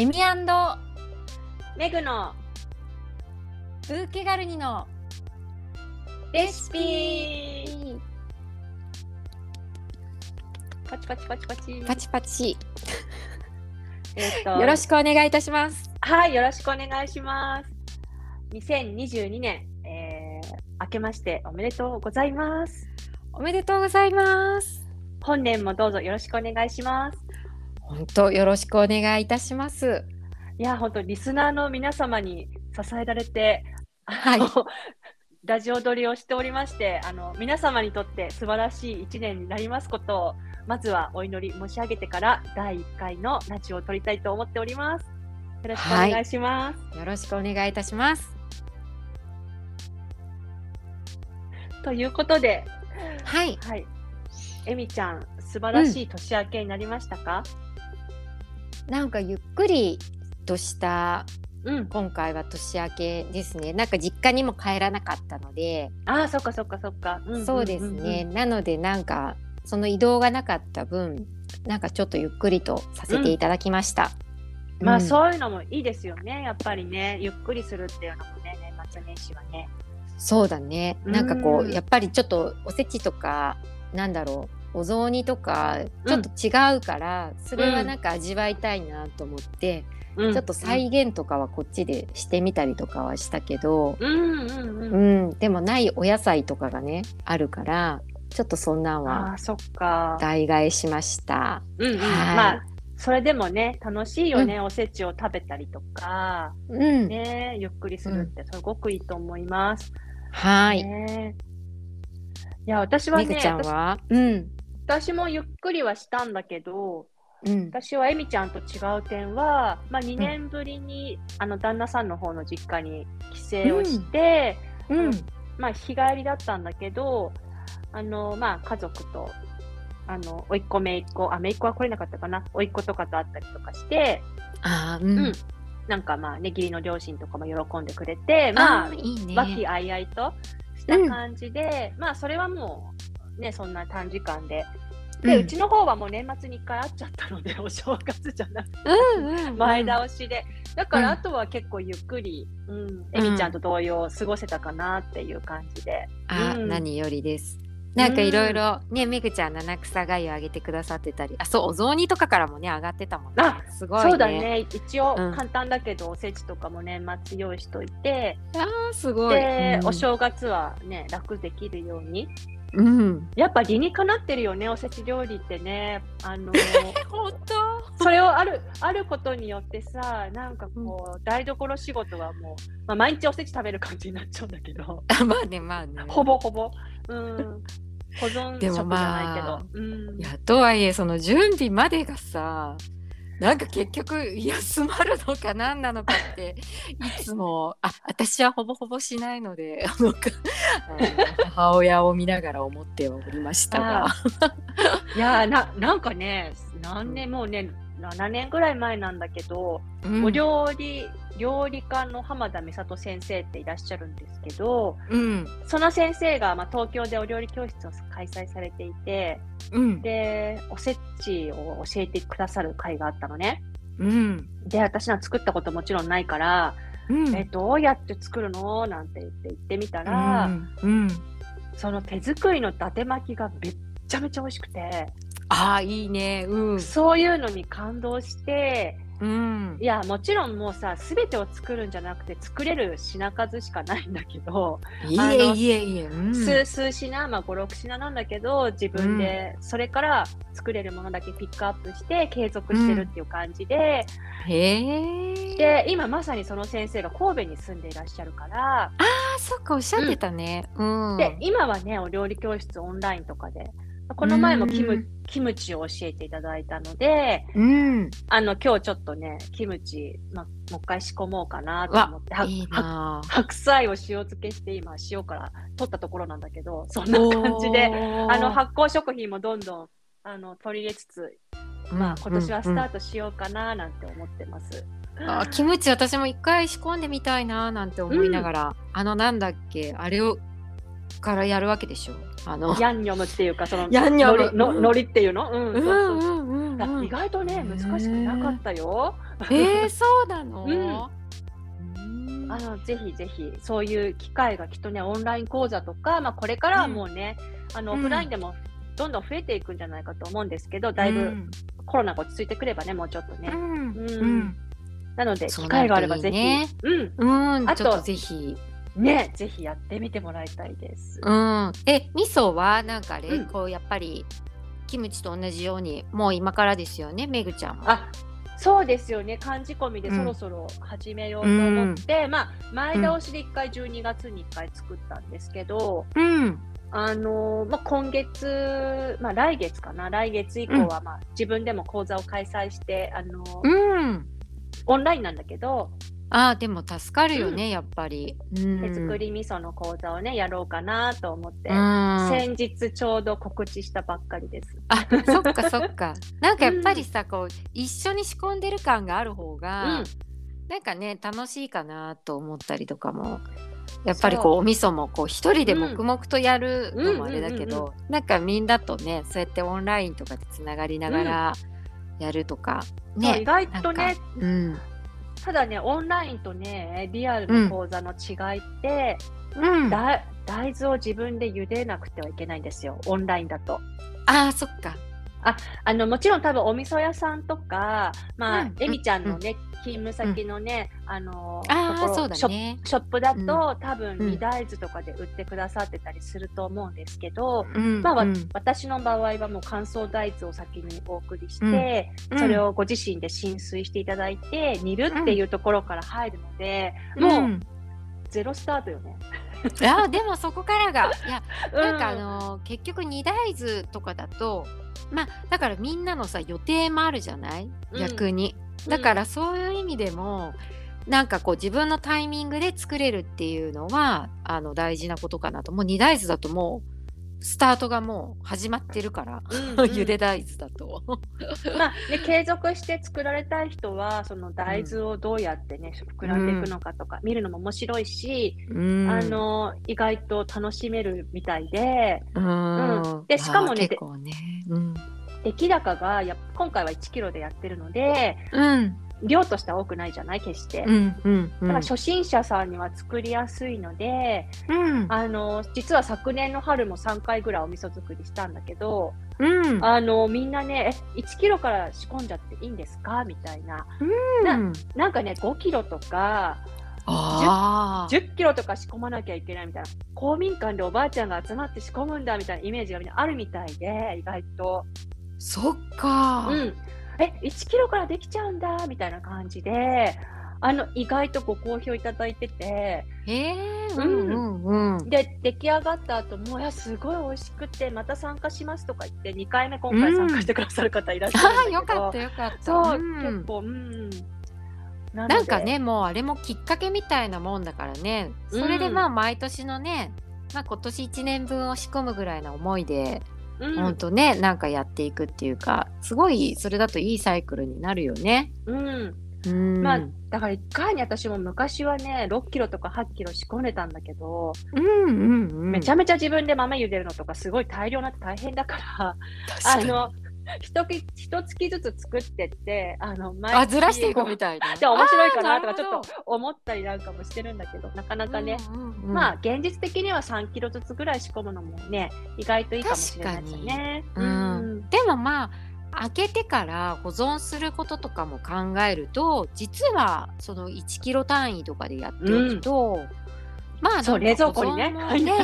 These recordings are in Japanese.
エミメグの。ブーケガルニの。レシピ。パチパチパチパチ。パチパチ。えっと。よろしくお願いいたします。はいよろしくお願いします。2022年、えー、明けましておめでとうございます。おめでとうございます。本年もどうぞよろしくお願いします本当よろしくお願いいたします。いや本当リスナーの皆様に支えられてはい。ラジオ撮りをしておりましてあの皆様にとって素晴らしい1年になりますことをまずはお祈り申し上げてから第1回のラジオを撮りたいと思っております。よろしくお願いします。よろしくお願いいたします。ということで、はい。はい、えみちゃん素晴らしい年明けになりましたか？なんかゆっくりとしたうん。今回は年明けですねなんか実家にも帰らなかったので、ああそっかそっかそっか。んんんんそうですね。なのでなんかその移動がなかった分なんかちょっとゆっくりとさせていただきました、まあ、うんそういうのもいいですよね。やっぱりねゆっくりするっていうのもね年末年始はね。そうだねなんかこううんやっぱりちょっとおせちとかなんだろうお雑煮とかちょっと違うから、それはなんか味わいたいなと思って、うん。ちょっと再現とかはこっちでしてみたりとかはしたけど、うんうんううん。ん、でもないお野菜とかがねあるからちょっとそんなんあはあそっか。代替えしました。うんまあそれでもね楽しいよね、おせちを食べたりとか。うん、ねゆっくりするってすごくいいと思います。はい。ね。いや私はねめぐちゃんは、うん、私私もゆっくりはしたんだけどうん、私はえみちゃんと違う点は、まあ、2年ぶりに、あの旦那さんの方の実家に帰省をして、うん、まあ、日帰りだったんだけどあの、まあ、家族とあの甥っ子姪っ子あ姪っ子は来れなかったかな？甥っ子とかと会ったりとかして、あー、ううん。ん、なんかまあね義理の両親とかも喜んでくれてまああー、いいね。和気あいあいとした感じで、まあそれはもうねそんな短時間でで、ううんちの方はもう年末に1回会っちゃったのでお正月じゃなくてうんうんうん。前倒しで、だかうん。らあとは結構ゆっくり、うん、えみちゃんと同様過ごせたかなっていう感じで、あ、うん。何よりです。なんかいろいろね、めぐちゃん七草がゆあげてくださってたり、あ、そう、お雑煮とかからもね、上がってたもんね。あ。すごいね。そうだ。ね。一応うん。簡単だけど、おせちとかも年末用意しといて。あー、すごい。で、うん。お正月はね楽できるようにうん。やっぱ理にかなってるよねおせち料理ってね。あの 本それをあるあることによってさなんかこう、台所仕事はもう、まあ、毎日おせち食べる感じになっちゃうんだけど。当。まあね、まあね。ほぼほぼ、うん、保存食じゃないけど、うん。いやとはいえその準備までがさなんか結局休まるのか何なのかって い。つもあ私はほぼほぼしないので 母親を見ながら思っておりましたが。あ いやーななんかね何年もうね7年ぐらい前なんだけど、うん。お料理料理家の浜田美里先生っていらっしゃるんですけどうん。その先生が、まあ、東京でお料理教室を開催されていてうん。でおせちを教えてくださる会があったのね。うん。で私は作ったこともちろんないから、うん。えどうやって作るの？なんて言って言ってみたら、うん。その手作りの伊達巻きがめっちゃめちゃ美味しくて、ああいいね。うん。そういうのに感動してうん。いやもちろんもうさ全てを作るんじゃなくて作れる品数しかないんだけど、いえいえいえ、うん、数数品、まあ、56品なんだけど自分でそれから作れるものだけピックアップして継続してるっていう感じで、へえ。で今まさにその先生が神戸に住んでいらっしゃるから、あそっかおっしゃってたね。うん。で今はねお料理教室オンラインとかでこの前もキム,、うん。キムチを教えていただいたのでうん。あの今日ちょっとねキムチ、まあ、もう一回仕込もうかなと思ってはいいな白菜を塩漬けして今塩から取ったところなんだけどそんな感じであの発酵食品もどんどんあの取り入れつつ、まあ、今年はスタートしようかななんて思ってます。あキムチ私も一回仕込んでみたいななんて思いながら、あのなんだっけあれをからやるわけでしょ。あの。ヤンニョムっていうかそのヤンニョム。のりののりっていうの、うん、うんそうそううん。うんう。ん意外とね難しくなかったよ。えー、そうなの、うん。うん。あのぜひぜひそういう機会がきっとねオンライン講座とか、まあ、これからはもうね、あのうん。オフラインでもどんどん増えていくんじゃないかと思うんですけどだいぶうん。コロナが落ち着いてくればねもうちょっとね、うん。うん。なので機会があればぜひ、うん。うん、あとぜひ。ねぜひやってみてもらいたいです。うん、え、味噌はなんかあれ、うん。こうやっぱりキムチと同じようにもう今からですよね、めぐちゃんも。あそうですよね。漢字込みでうん。そろそろ始めようと思って、まあ前倒しで1回12月に1回作ったんですけど、うん、あのまあ、今月、まあ、来月かな。来月以降は、まあ、自分でも講座を開催して、あのうん。オンラインなんだけど、あーでも助かるよね、やっぱり。うん、手作り味噌の講座をねやろうかなと思って、うん。先日ちょうど告知したばっかりです。あ、そっかそっか。なんかやっぱりさ、こう一緒に仕込んでる感がある方が、うんなんかね楽しいかなと思ったりとかも。やっぱりこうお味噌もこう一人で黙々とやるのもあれだけうんうんうんど、なんかみんなとねそうやってオンラインとかでつながりながらやるとか、ね意外とねうんただねオンラインとねリアルの講座の違いって、うん、大豆を自分で茹でなくてはいけないんですよ。オンラインだと。あそっかあのもちろん多分お味噌屋さんとか、まあうんえみちゃんのね、勤務先のね、あのああところショッそうだね。ショップだと、うん。多分うん。二大豆とかで売ってくださってたりすると思うんですけど、うんまあ私の場合はもう乾燥大豆を先にお送りして、それをご自身で浸水していただいて煮るっていうところから入るので、もうゼロスタートよね。いやでもそこからが。いやなんかあうの結局二大豆とかだとまあだからみんなのさ予定もあるじゃない？うん。逆に、だからそういう意味でもなんかこう自分のタイミングで作れるっていうのはあの大事なことかなと。もう二大豆だともうスタートがもう始まってるから、うんうん。ゆで大豆だと。まあね、継続して作られたい人はその大豆をどうやってね、膨らんでいくのかとか見るのも面白いし、うん。あの意外と楽しめるみたいで。うん。うん。でしかもねね。うん、出来高がやっ今回は1キロでやってるのでうん量としては多くないじゃない？決して。うんうんうん。だから初心者さんには作りやすいので、うん。あの実は昨年の春も3回ぐらいお味噌作りしたんだけど、うん。あのみんなねえ1キロから仕込んじゃっていいんですか？みたいな。うん。なんかね5キロとかあー。10キロとか仕込まなきゃいけないみたいな。公民館でおばあちゃんが集まって仕込むんだみたいなイメージがみんなあるみたいで意外と、そっか。うん、え1キロからできちゃうんだみたいな感じであの意外とご好評いただいてて。へえうん。うんうんで出来上がった後もいやすごい美味しくてまた参加しますとか言って2回目今回参加してくださる方いらっしゃあるんだ よかったよかった。そう、ん。結構うん。ななんかねもうあれもきっかけみたいなもんだからね。それでうんまあ毎年のね、まあ、今年1年分を仕込むぐらいの思いで、うん。ほんとねなんかやっていくっていうかすごいそれだといいサイクルになるよね。うん。うん。まあ、だから1回に私も昔はね、6キロとか8キロ仕込んでたんだけど、うんうんうん、めちゃめちゃ自分で豆茹でるのとかすごい大量になって大変だから、あの、一月一月ずつ作ってって、あの、毎あずらしていくみたいな。じゃあ面白いかなとかちょっと思ったりなんかもしてるんだけど、なかなどかね、うんうんうんまあ現実的には3キロずつぐらい仕込むのもね、意外といいかもしれないですよね。でもまあ開けてから保存することとかも考えると実はその1キロ単位とかでやっておくと、まあそう冷蔵庫にね。ね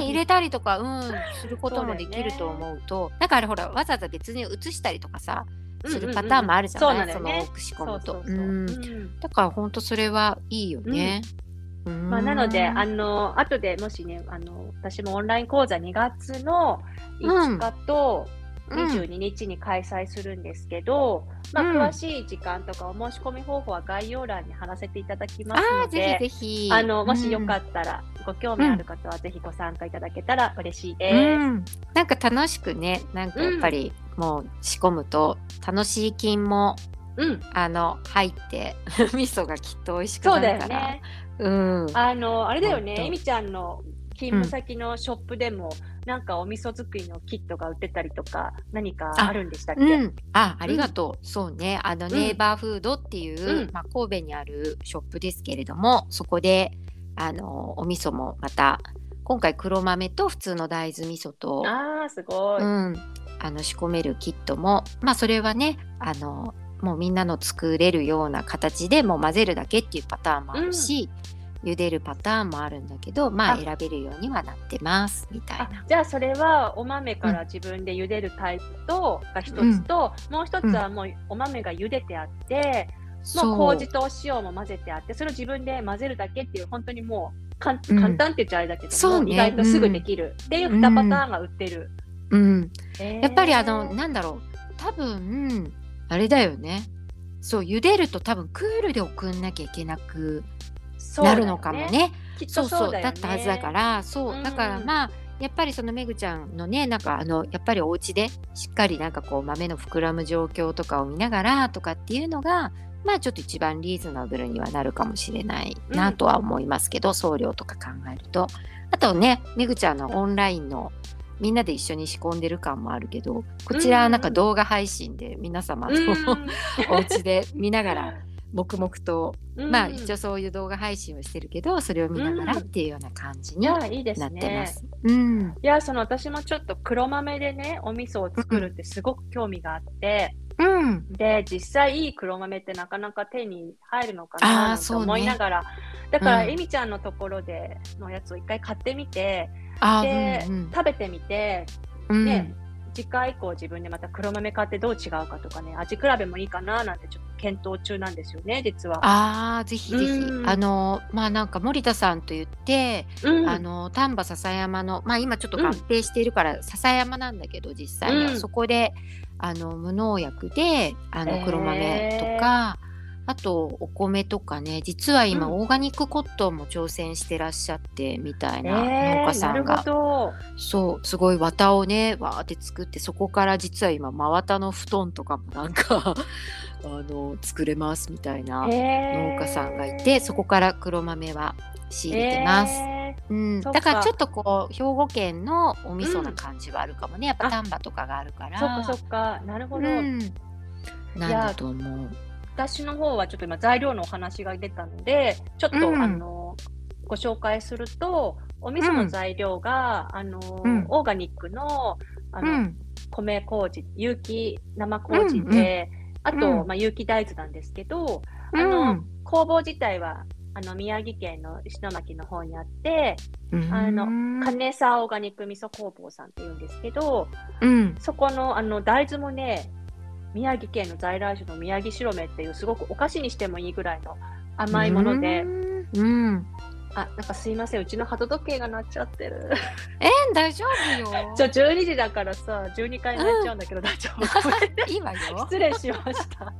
入れたりとか、うん、することもできると思うと。だからほらわざわざ別に移したりとかさするパターンもあるじゃない、うんうんうんその多く仕込むと。だから本当それはいいよね。うん。まあ、なので、あの後でもしねあの、私もオンライン講座2月の5日とうん22日に開催するんですけど、まあ、うん詳しい時間とかお申し込み方法は概要欄に貼らせていただきますああので、ぜひぜひあのもしよかっったら、ご興味ある方はぜひご参加いただけたら嬉しいたです。うん、なんか楽しくねなんかやっぱりもう仕込むと楽しい菌もうん、あの入って 味噌がきっと美味しくそうだなるから。よね。うん。あのあれだよね、えみちゃんの勤務先のショップでも、なんかお味噌作りのキットが売ってたりとか、何かあるんでしたっけ？うん、あ、ありがとう。そうね、あの、うん。ネイバーフードっていう、うん。まあ、神戸にあるショップですけれども、そこで、あの、お味噌もまた、今回黒豆と普通の大豆味噌と、ああ、すごい。うん、あの仕込めるキットも、まあ、それはね、あの、もうみんなの作れるような形でもう混ぜるだけっていうパターンもあるし、茹でるパターンもあるんだけど、まああ選べるようにはなってますみたいあな。じゃあそれはお豆から自分で茹でるタイプと、が一つと、もう一つはもうお豆が茹でてあって、もう麹とお塩も混ぜてあってそれを自分で混ぜるだけっていう本当にもう簡単って言っちゃあれだけど、そうね。も意外とすぐできる。っていう2パターンが売ってる。うん、えー。やっぱりあのなんだろう。多分あれだよね。そう茹でると多分クールで送んなきゃいけなくなるのかもね。そうそうだったはずだから。そう、うんだからまあやっぱりそのめぐちゃんのねなんかあのやっぱりお家でしっかりなんかこう豆の膨らむ状況とかを見ながらとかっていうのがまあちょっと一番リーズナブルにはなるかもしれないなとは思いますけど、送料とか考えると。あとねめぐちゃんのオンラインのみんなで一緒に仕込んでる感もあるけどこちらはなんか動画配信で皆様の、お家で見ながら黙々とうんまあ一応そういう動画配信をしてるけどそれを見ながらっていうような感じにいやいいですなってまね。す。うん。いやその私もちょっと黒豆でねお味噌を作るってすごく興味があって、うん。で実際いい黒豆ってなかなか手に入るのかななんてそうね思いながら、だから、うんえみちゃんのところでのやつを一回買ってみてあで、うんうん食べてみてうんね次回以降自分でまた黒豆買ってどう違うかとかね味比べもいいかななんてちょっと検討中なんですよね実は。ああぜひぜひ。うん。あのまあなんか森田さんと言って、うん。あの丹波篠山のまあ今ちょっと合併しているから篠山なんだけど実際には、うん。そこであの無農薬であの黒豆とか、あとお米とかね実は今、うん。オーガニックコットンも挑戦してらっしゃってみたいなえー農家さんが。なるほど。そうすごい綿をねわーって作ってそこから実は今真綿の布団とかもなんかあの作れますみたいな農農家さんがいてそこから黒豆は仕入れてます。うん、そっか。だからちょっとこう兵庫県のお味噌な感じはあるかもね、やっぱ丹波とかがあるから。そっかそっか、なるほど。うん、なんだと思う。私の方はちょっと今材料のお話が出たので、ちょっと、うん。あのご紹介すると、お味噌の材料が、あのうん。オーガニックのあの、うん、米麹、有機生麹で、あと、うん。まあ、有機大豆なんですけど、うあのん、工房自体はあの宮城県の石巻の方にあって、あのうん金沢オーガニック味噌工房さんっていうんですけど、うん、そこのあの大豆もね、宮城県の在来種の宮城白梅っていうすごくお菓子にしてもいいぐらいの甘いもので、うん、うん、あ、なんかすいません、うちの鳩時計が鳴っちゃってる。え大丈夫よ。じゃあ12時だからさ、12回鳴っちゃうんだけど 大丈夫。いいわよ。失礼しました。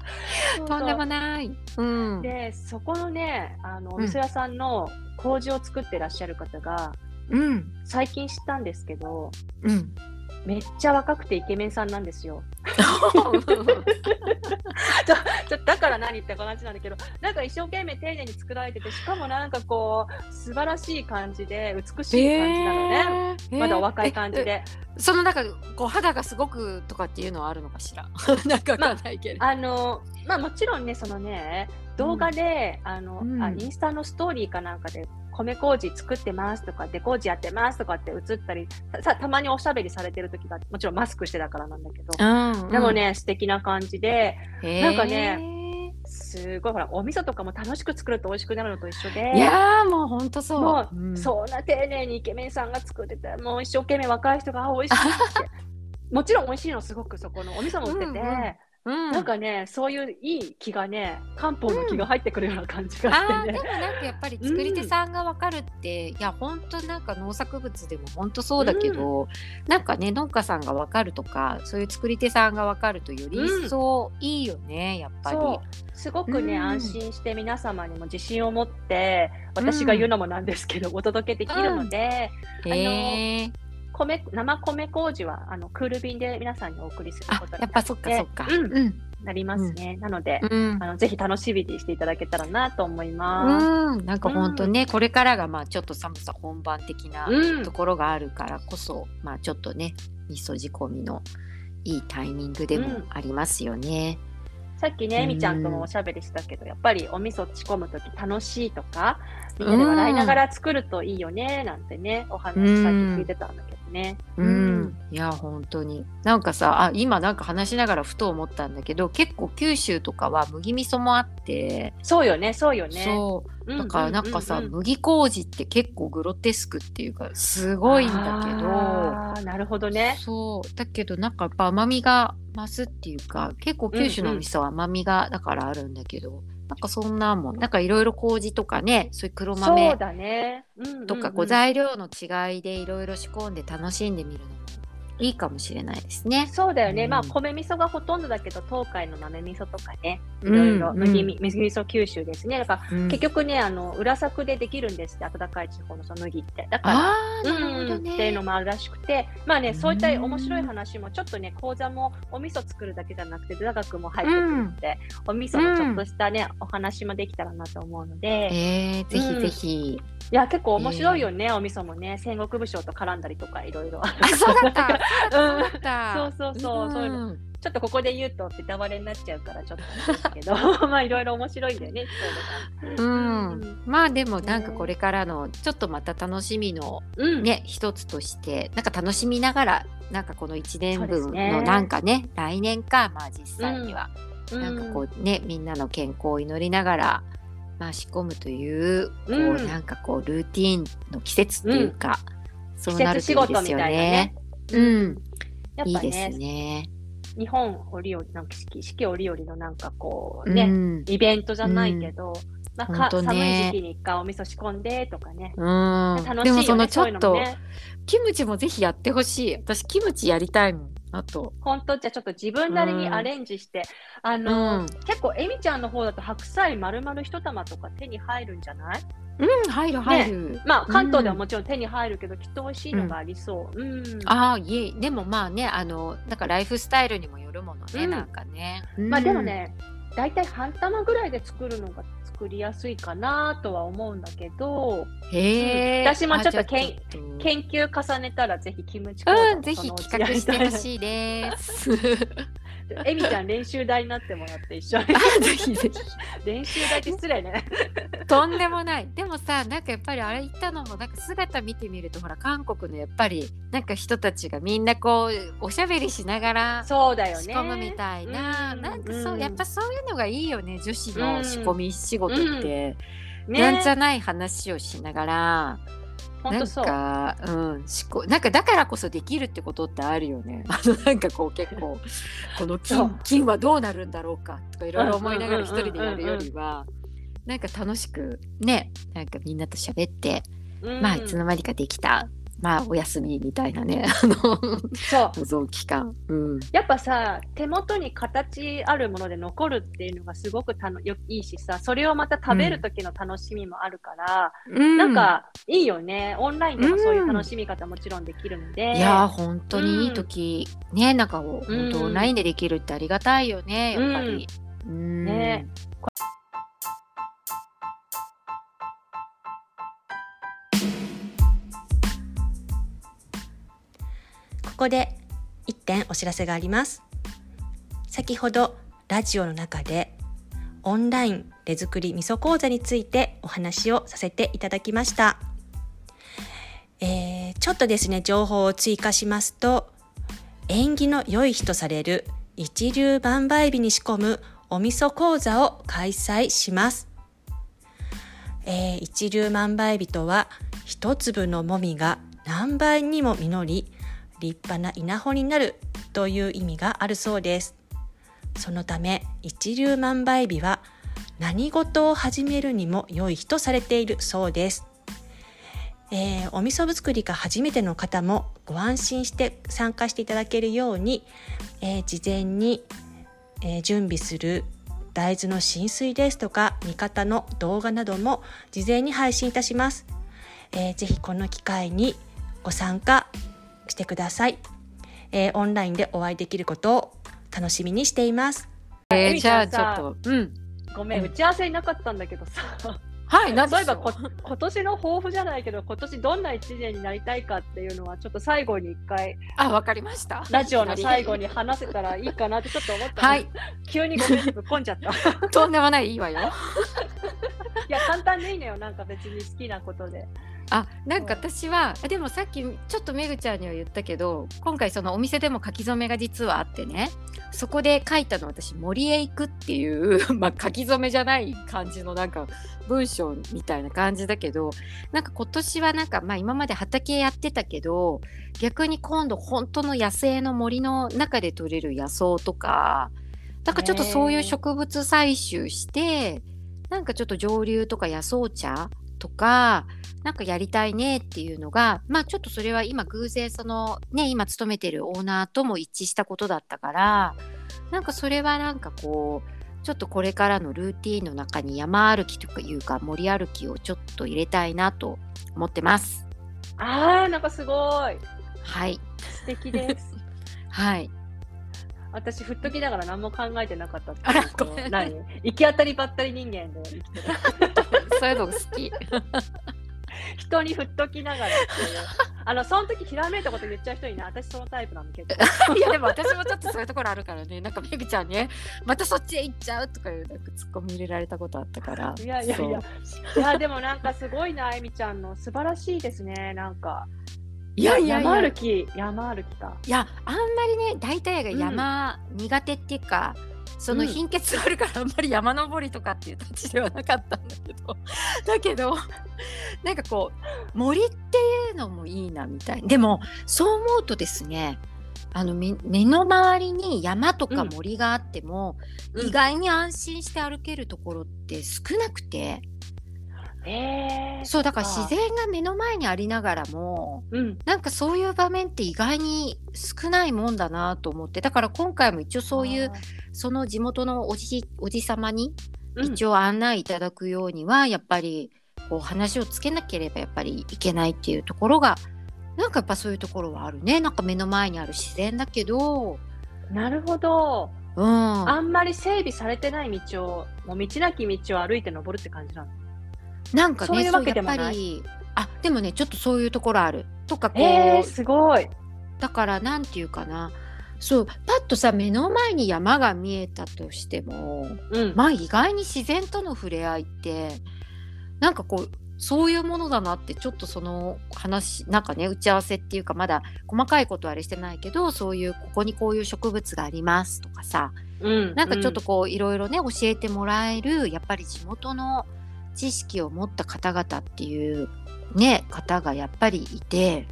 とんでもない。うん、で、そこのね、あの、おうん味噌屋さんの麹を作ってらっしゃる方が、うん、最近知ったんですけど、うん。めっちゃ若くてイケメンさんなんですよ。ちょちょだから何って話なんだけど、なんか一生懸命丁寧に作られてて、しかもなんかこう、素晴らしい感じで、美しい感じなのね。えーまだお若い感じ。えで。そのなんかこう肌がすごくとかっていうのはあるのかしら？なんかわかんないけど。あの、まあもちろんね、そのね、動画で、あの、うんあ、インスタのストーリーかなんかで、米麹作ってますとか、デ麹やってますとかって映ったり、さたまにおしゃべりされてる時が、もちろんマスクしてだからなんだけど、うん、でもね、素敵な感じで、なんかねすごいほら、お味噌とかも楽しく作ると美味しくなるのと一緒で、いやーもう本当そう。もう、うんそんな丁寧にイケメンさんが作ってて、もう一生懸命若い人があ美味しいって。もちろん美味しいの、すごくそこのお味噌も売ってて、うんうんうん、なんかね、そういういい気がね、漢方の気が入ってくるような感じがしてね。もなんかやっぱり作り手さんがわかるって、いや本当なんか農作物でも本当そうだけど、なんかね農家さんがわかるとかそういう作り手さんがわかるとより一層いいよね、やっぱり。そう。すごくね、うん。安心して皆様にも自信を持って、私が言うのもなんですけど、お届けできるので、へえ米生米麹はあのクール便で皆さんにお送りするあことになってやっぱそっかそっか。うん。うん。なりますね。なので、うん。あのぜひ楽しみにしていただけたらなと思います。うん、なんか本当ね、これからがまあちょっと寒さ本番的なうん。ところがあるからこそ、まあちょっとね味噌仕込みのいいタイミングでもうん。ありますよね。さっきね、うん。えみちゃんともおしゃべりしたけど、やっぱりお味噌仕込むとき楽しいとか、みんなで笑いながら作るといいよね、なんてね、お話さっき聞いてたんだけどね。うん、いや本当になんかさあ今なんか話しながらふと思ったんだけど結構九州とかは麦味噌もあって、そうよね、そうよね。そううんだからなんかさ、うんうんうん麦麹って結構グロテスクっていうかすごいんだけど。なるほどね。そうだけどなんかやっぱ甘みが増すっていうか結構九州のお味噌は甘みがだからあるんだけど、なんかそんなもんなんかいろいろ麹とかねそういう黒豆うね。うんうんうんとかこう材料の違いでいろいろ仕込んで楽しんでみるのもいいかもしれないですね。そうだよね、うん。まあ米味噌がほとんどだけど東海の豆味噌とかねいうん。ろいろ。麦,、う味噌九州ですね。だからうん。結局ねあの裏作でできるんですって暖かい地方のその麦って。だからね。っていうのもあるらしくて。まあねそういったうん面白い話もちょっとね講座もお味噌作るだけじゃなくて座学も入ってくるので、お味噌のちょっとしたね、お話もできたらなと思うので、えー、ぜひぜひ。いや結構面白いよね、お味噌もね。戦国武将と絡んだりとかいろいろ。あそうだった。うんそう。そうそうそうそういうの。んちょっとここで言うとネタバレになっちゃうからちょっとですけど。まあいろいろ面白いんだよねエピソードが。うん、まあでもなんかこれからのちょっとまた楽しみのうん、ね、一つとしてなんか楽しみながらなんかこの1年分ね。のなんかね来年かまあ実際には、うなんかこうねみんなの健康を祈りながら、まあ、仕込むというこう、うん。なんかこうルーティーンの季節っていうか、そうなる季といいですよね。ね。うん、やっぱいいですね。ね。日本折々なんか四季四季折々のなんかこうね、うん。イベントじゃないけど、まあかね。寒い時期に一回お味噌仕込んでとかね。うん、楽しいよねでもそのちょっと、ねキムチもぜひやってほしい。私キムチやりたいもんあと。本当じゃあちょっと自分なりにアレンジして、あの、うん。結構エミちゃんの方だと白菜丸々一玉とか手に入るんじゃない？うん入る入る、まあ関東ではもちろん手に入るけど、きっと美味しいのがありそう。うん。ああいえ。でもまあねあのなんかライフスタイルにもよるものね、うん。なんかね、まあでもね、大体半玉ぐらいで作るのが作りやすいかなとは思うんだけど、うんへえ、私もちょっとけん研究重ねたらぜひキムチ講座もうんぜひ企画してほい。しいです。エミちゃん練習台になってもらって一緒に。あぜひぜひ。練習台って失礼ね。とんでもない。でもさなんかやっぱりあれ言ったのもなんか姿見てみるとほら韓国のやっぱりなんか人たちがみんなこうおしゃべりしながらそうだよね。仕込むみたいな、うんなんかそう、うんやっぱそういうのがいいよね女子うんの仕込み仕事って、ね。なんじゃない話をしながら、なん。か、うん、しこなんかだからこそできるってことってあるよね。あのなんかこう結構 この金金はどうなるんだろうかとかいろいろ思いながら一人でやるよりは。なんか楽しくねなんかみんなと喋って、うんまあいつの間にかできたまあお休みみたいなねあのそう。保存期間、うん、やっぱさ手元に形あるもので残るっていうのがすごくたのよいいしさそれをまた食べる時の楽しみもあるから、なんかいいよね。オンラインでもそういう楽しみ方もちろんできるので、いやー本当にいい時、ねなんかを本オンラインでできるってありがたいよねやっぱり。うん。ねここで1点お知らせがあります。先ほどラジオの中でオンライン手作り味噌講座についてお話をさせていただきました。えーちょっとですね、情報を追加しますと、縁起の良い日とされる一流万倍日に仕込むお味噌講座を開催します。えー一粒万倍日とは一粒のもみが何倍にも実り立派な稲穂になるという意味があるそうです。そのため一粒万倍日は何事を始めるにも良い日とされているそうです、えーお味噌作りが初めての方もご安心して参加していただけるように、えー事前に、えー準備する大豆の浸水ですとか見方の動画なども事前に配信いたします、えーぜひこの機会にご参加してください、えーオンラインでお会いできることを楽しみにしています。えー、じゃあちょっとうん。ごめん、打ち合わせになかったんだけどさ。はい何でしょそういえばこ今年の抱負じゃないけど、今年どんな一年になりたいかっていうのは、ちょっと最後に一回、あわかりました。ラジオの最後に話せたらいいかなってちょっと思ったの。はい。急にごめん、ぶっこんじゃった。い とんでもないいいわよ。や、簡単でいいのよ、なんか別に好きなことで。あなんか私はでもさっきちょっとめぐちゃんには言ったけど今回そのお店でも書き初めが実はあってねそこで書いたの私森へ行くっていう まあ書き初めじゃない感じのなんか文章みたいな感じだけどなんか今年はなんかまあ今まで畑やってたけど逆に今度本当の野生の森の中で採れる野草とかなんかちょっとそういう植物採集してなんかちょっと上流とか野草茶とかなんかやりたいねっていうのがまあちょっとそれは今偶然そのね今勤めてるオーナーとも一致したことだったからなんかそれはなんかこうちょっとこれからのルーティーンの中に山歩きとかいうか森歩きをちょっと入れたいなと思ってます。あー、なんかすごい。はい素敵です。はい私、振っときながら何も考えてなかったって何？行き当たりばったり人間で生きてる。そういうのが好き。人に振っときながら。あの、その時ひらめいたこと言っちゃう人いない？私そのタイプなんだけど。いやでも私もちょっとそういうところあるからねなんかめぐちゃんねまたそっちへ行っちゃうとかいうなんかツッコミ入れられたことあったからいやいやいや。いや、でもなんかすごいな、えみちゃんの。素晴らしいですね。なんか。いやいやい山や歩き、山歩きか。いやあんまりね大体が山苦手っていうか、そのうん。貧血があるからあんまり山登りとかっていう立ちではなかったんだけど。だけどなんかこう森っていうのもいいなみたいでもそう思うとですねあのみ目の周りに山とかうん。森があっても、うん。意外に安心して歩けるところって少なくて、えー、そうだから自然が目の前にありながらもうん。なんかそういう場面って意外に少ないもんだなと思ってだから今回も一応そういうその地元のおじおじさまにうん、一応案内いただくようにはやっぱりこう話をつけなければやっぱりいけないっていうところがなんかやっぱそういうところはあるねなんか目の前にある自然だけどなるほど。うんあんまり整備されてない道を、もう道なき道を歩いて登るって感じなの？なんかねそういうわけでもやっないぱりあでもねちょっとそういうところあるとかこう、えー、すごい。だからなんていうかなそうパッとさ目の前に山が見えたとしてもうん。まあ意外に自然との触れ合いってなんかこうそういうものだなってちょっとその話なんかね打ち合わせっていうかまだ細かいことはあれしてないけどそういうここにこういう植物がありますとかさうん、なんかちょっとこういろいろね教えてもらえるやっぱり地元の知識を持った方々っていうね方がやっぱりいて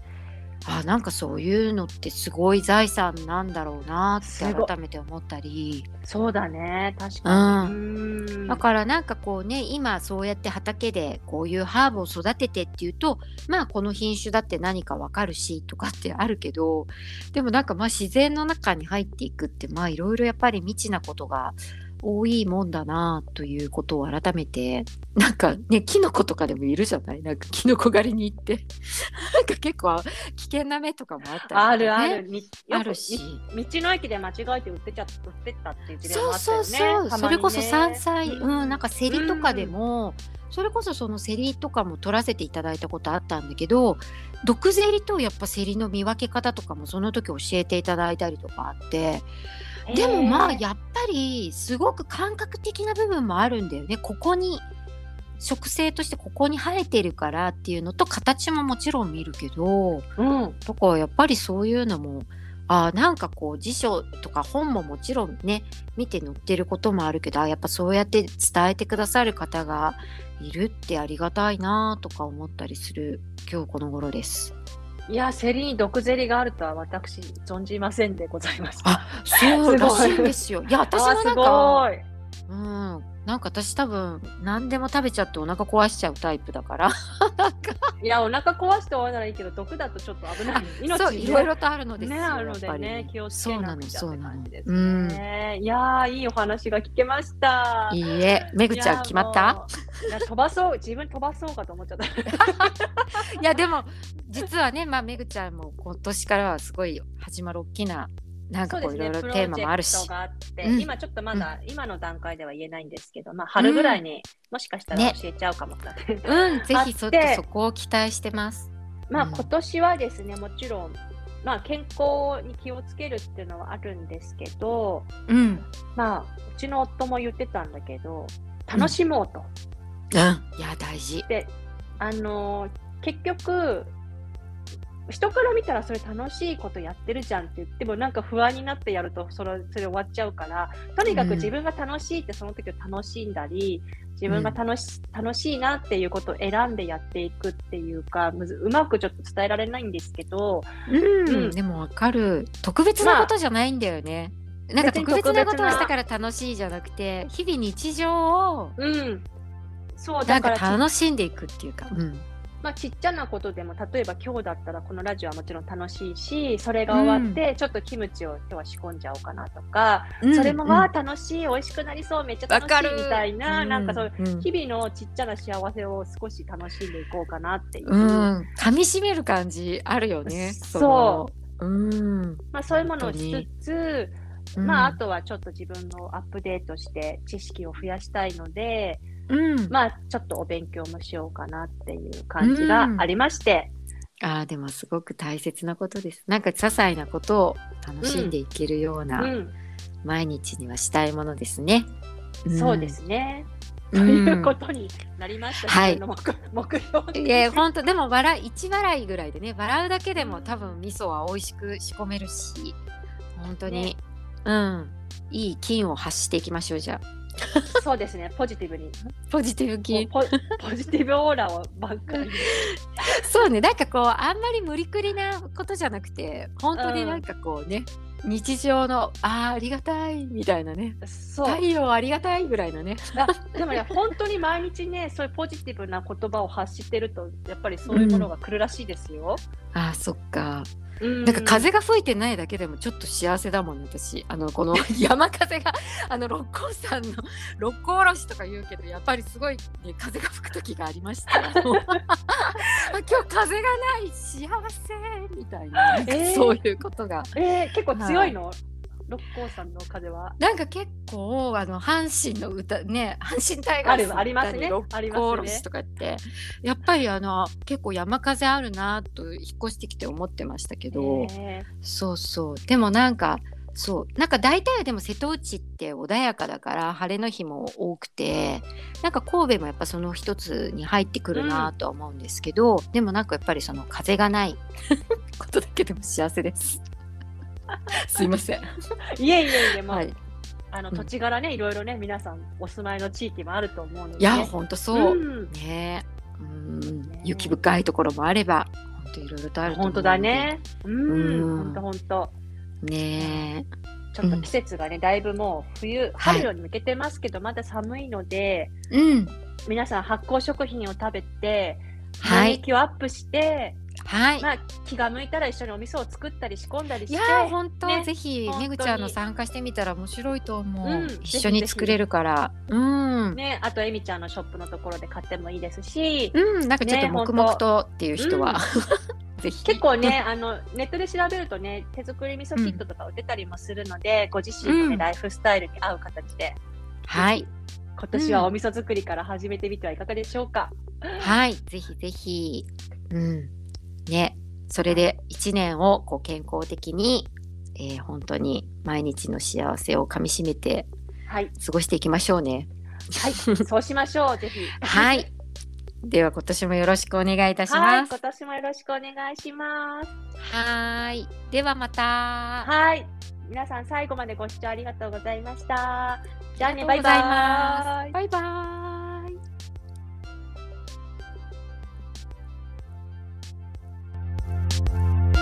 あなんかそういうのってすごい財産なんだろうなって改めて思ったり。うんそうだね。確かに。ううんだからなんかこうね今そうやって畑でこういうハーブを育ててっていうとまあこの品種だって何かわかるしとかってあるけどでもなんかまあ自然の中に入っていくってまあいろいろやっぱり未知なことが多いもんだなということを改めてなんかねキノコとかでもいるじゃない？なんかキノコ狩りに行って なんか結構危険な目とかもあったりね、あるある。あるし。み道の駅で間違えて売ってちゃ売ってったっていう事例もそうあったよね。そうそう、たまにねそれこそ山菜、ううんん、なんか競りとかでも、それこそその競りとかも取らせていただいたことあったんだけど毒競りとやっぱ競りの見分け方とかもその時教えていただいたりとかあってでもまあやっぱりすごく感覚的な部分もあるんだよねここに植生としてここに生えてるからっていうのと形ももちろん見るけどうん。だからやっぱりそういうのもあーなんかこう辞書とか本ももちろんね見て載ってることもあるけどやっぱそうやって伝えてくださる方がいるってありがたいなとか思ったりする今日この頃です。いや、競りに毒競りがあるとは私、存じませんでございました。あそうらすごいしいんですよ。いや私もなんか。うんなんか私多分何でも食べちゃってお腹壊しちゃうタイプだから いや、お腹壊して終わるならいいけど、毒だとちょっと危ない。命 そういろいろとあるのですよ、ね、あるのでね、気をつけなくちゃって感じですそうなのね。いやー、いいお話が聞けました。いいえめぐちゃん決まった？いや飛ばそう、自分飛ばそうかと思っちゃった。いやでも実はね、まあ、めぐちゃんも今年からはすごい始まる大きななんかこういろいろテーマもあるしジェクト。があって、うん今ちょっとまだ、今の段階では言えないんですけど、まあ、春ぐらいにもしかしたらね教えちゃうかもだね。うん、ぜひちょっとそこを期待してます。まあ、うん今年はですね、もちろん、まあ、健康に気をつけるっていうのはあるんですけど、うん。まあ、うちの夫も言ってたんだけど、楽しもうと。うん。いや、大事。で、あのー結局、人から見たらそれ楽しいことやってるじゃんって言ってもなんか不安になってやるとそれそれ終わっちゃうからとにかくうん自分が楽しいってその時を楽しんだり自分が楽し,、楽しいなっていうことを選んでやっていくっていうかむずうまくちょっと伝えられないんですけどうん、うんでもわかる。特別なことじゃないんだよね。なんか特別なことをしたから楽しいじゃなくて、日々日常をうんそうだからち楽しんでいくっていうか。うん。まあ、ちっちゃなことでも例えば今日だったらこのラジオはもちろん楽しいしそれが終わってちょっとキムチを今日は仕込んじゃおうかなとか、それもわあ楽しい美味しくなりそうめっちゃ楽しいみたいななんかそううん。日々のちっちゃな幸せを少し楽しんでいこうかなっていう、うん、噛み締める感じあるよね。そう。の。うん。まあ、そういうものをし本つつ、うん。まあ、あとはちょっと自分のアップデートして知識を増やしたいので、うん。まあ、ちょっとお勉強もしようかなっていう感じがありまして、ああ、でもすごく大切なことです。なんか些細なことを楽しんでいけるよううなん。毎日にはしたいものですね。ん。そうで。すね。うん。ということになりました、はい。目目標いや本当でも笑い一笑いぐらいでね笑うだけでも多分味噌は美味しく仕込めるし本当に、ね。うん。いい菌を発していきましょうじゃあ そうですね、ポジティブに。ポジティブ菌ポポジティブオーラをばっかり。そうねなんかこうあんまり無理くりなことじゃなくて本当になんかこうね、日常のあーありがたいみたいなねそう。太陽ありがたいぐらいのねあでもね、本当に毎日ね、そういうポジティブな言葉を発してると、やっぱりそういうものが来るらしいですよ。あーそっかうんなんか風が吹いてないだけでもちょっと幸せだもんね私。あのこの 山風があの六甲山の 六甲おろしとか言うけどやっぱりすごい、ね、風が吹く時がありました。今日風がない幸せみたいななえー。そういうことが、えー、結構強いの、六甲山の風は？なんか結構あの阪神の歌ね阪神タイガースのありますね六甲おろしとかってやっぱりあの結構山風あるなと引っ越してきて思ってましたけど。えそうそうでもなんかそうなんか大体はでも瀬戸内って穏やかだから晴れの日も多くてなんか神戸もやっぱその一つに入ってくるなとは思うんですけど、でもなんかやっぱりその風がない ことだけでも幸せです。すいません。ーいえいえいえ、もう、はい。あのうん土地柄ね、いろいろね、皆さんお住まいの地域もあると思うので、いやね。ほんとそう。んねうんね雪深いところもあればほんといろいろとあると思うので本当だ。ね。うん、うん本当本当。ねちょっと季節がね、だいぶもう冬、はい春より向けてますけど、まだ寒いので、うん皆さん発酵食品を食べて、はい免疫をアップして、はい。まあ、気が向いたら一緒にお味噌を作ったり仕込んだりして、いやー本当、ね。ぜひめぐちゃんの参加してみたら面白いと思う、うん一緒に作れるから。うん、ね、あとえみちゃんのショップのところで買ってもいいですし、うんなんかちょっとね黙々とっていう人は、ぜひ。結構ね、あのネットで調べるとね、手作り味噌キットとか売ってたりもするので、ご自身の、ねうん。ライフスタイルに合う形で、はい。今年はお味噌作りから始めてみてはいかがでしょうか。はい。ぜひぜひ。うんね。それで一年をこう健康的に、えー本当に毎日の幸せをかみしめてはい、過ごしていきましょうね。はい、そうしましょう、ぜひ。はい。では今年もよろしくお願いいたしはい、ます今年もよろしくお願いします。はい。ではまた。はい、皆さん最後までご視聴ありがとうございました。じゃあね、バイバイ。バイバイ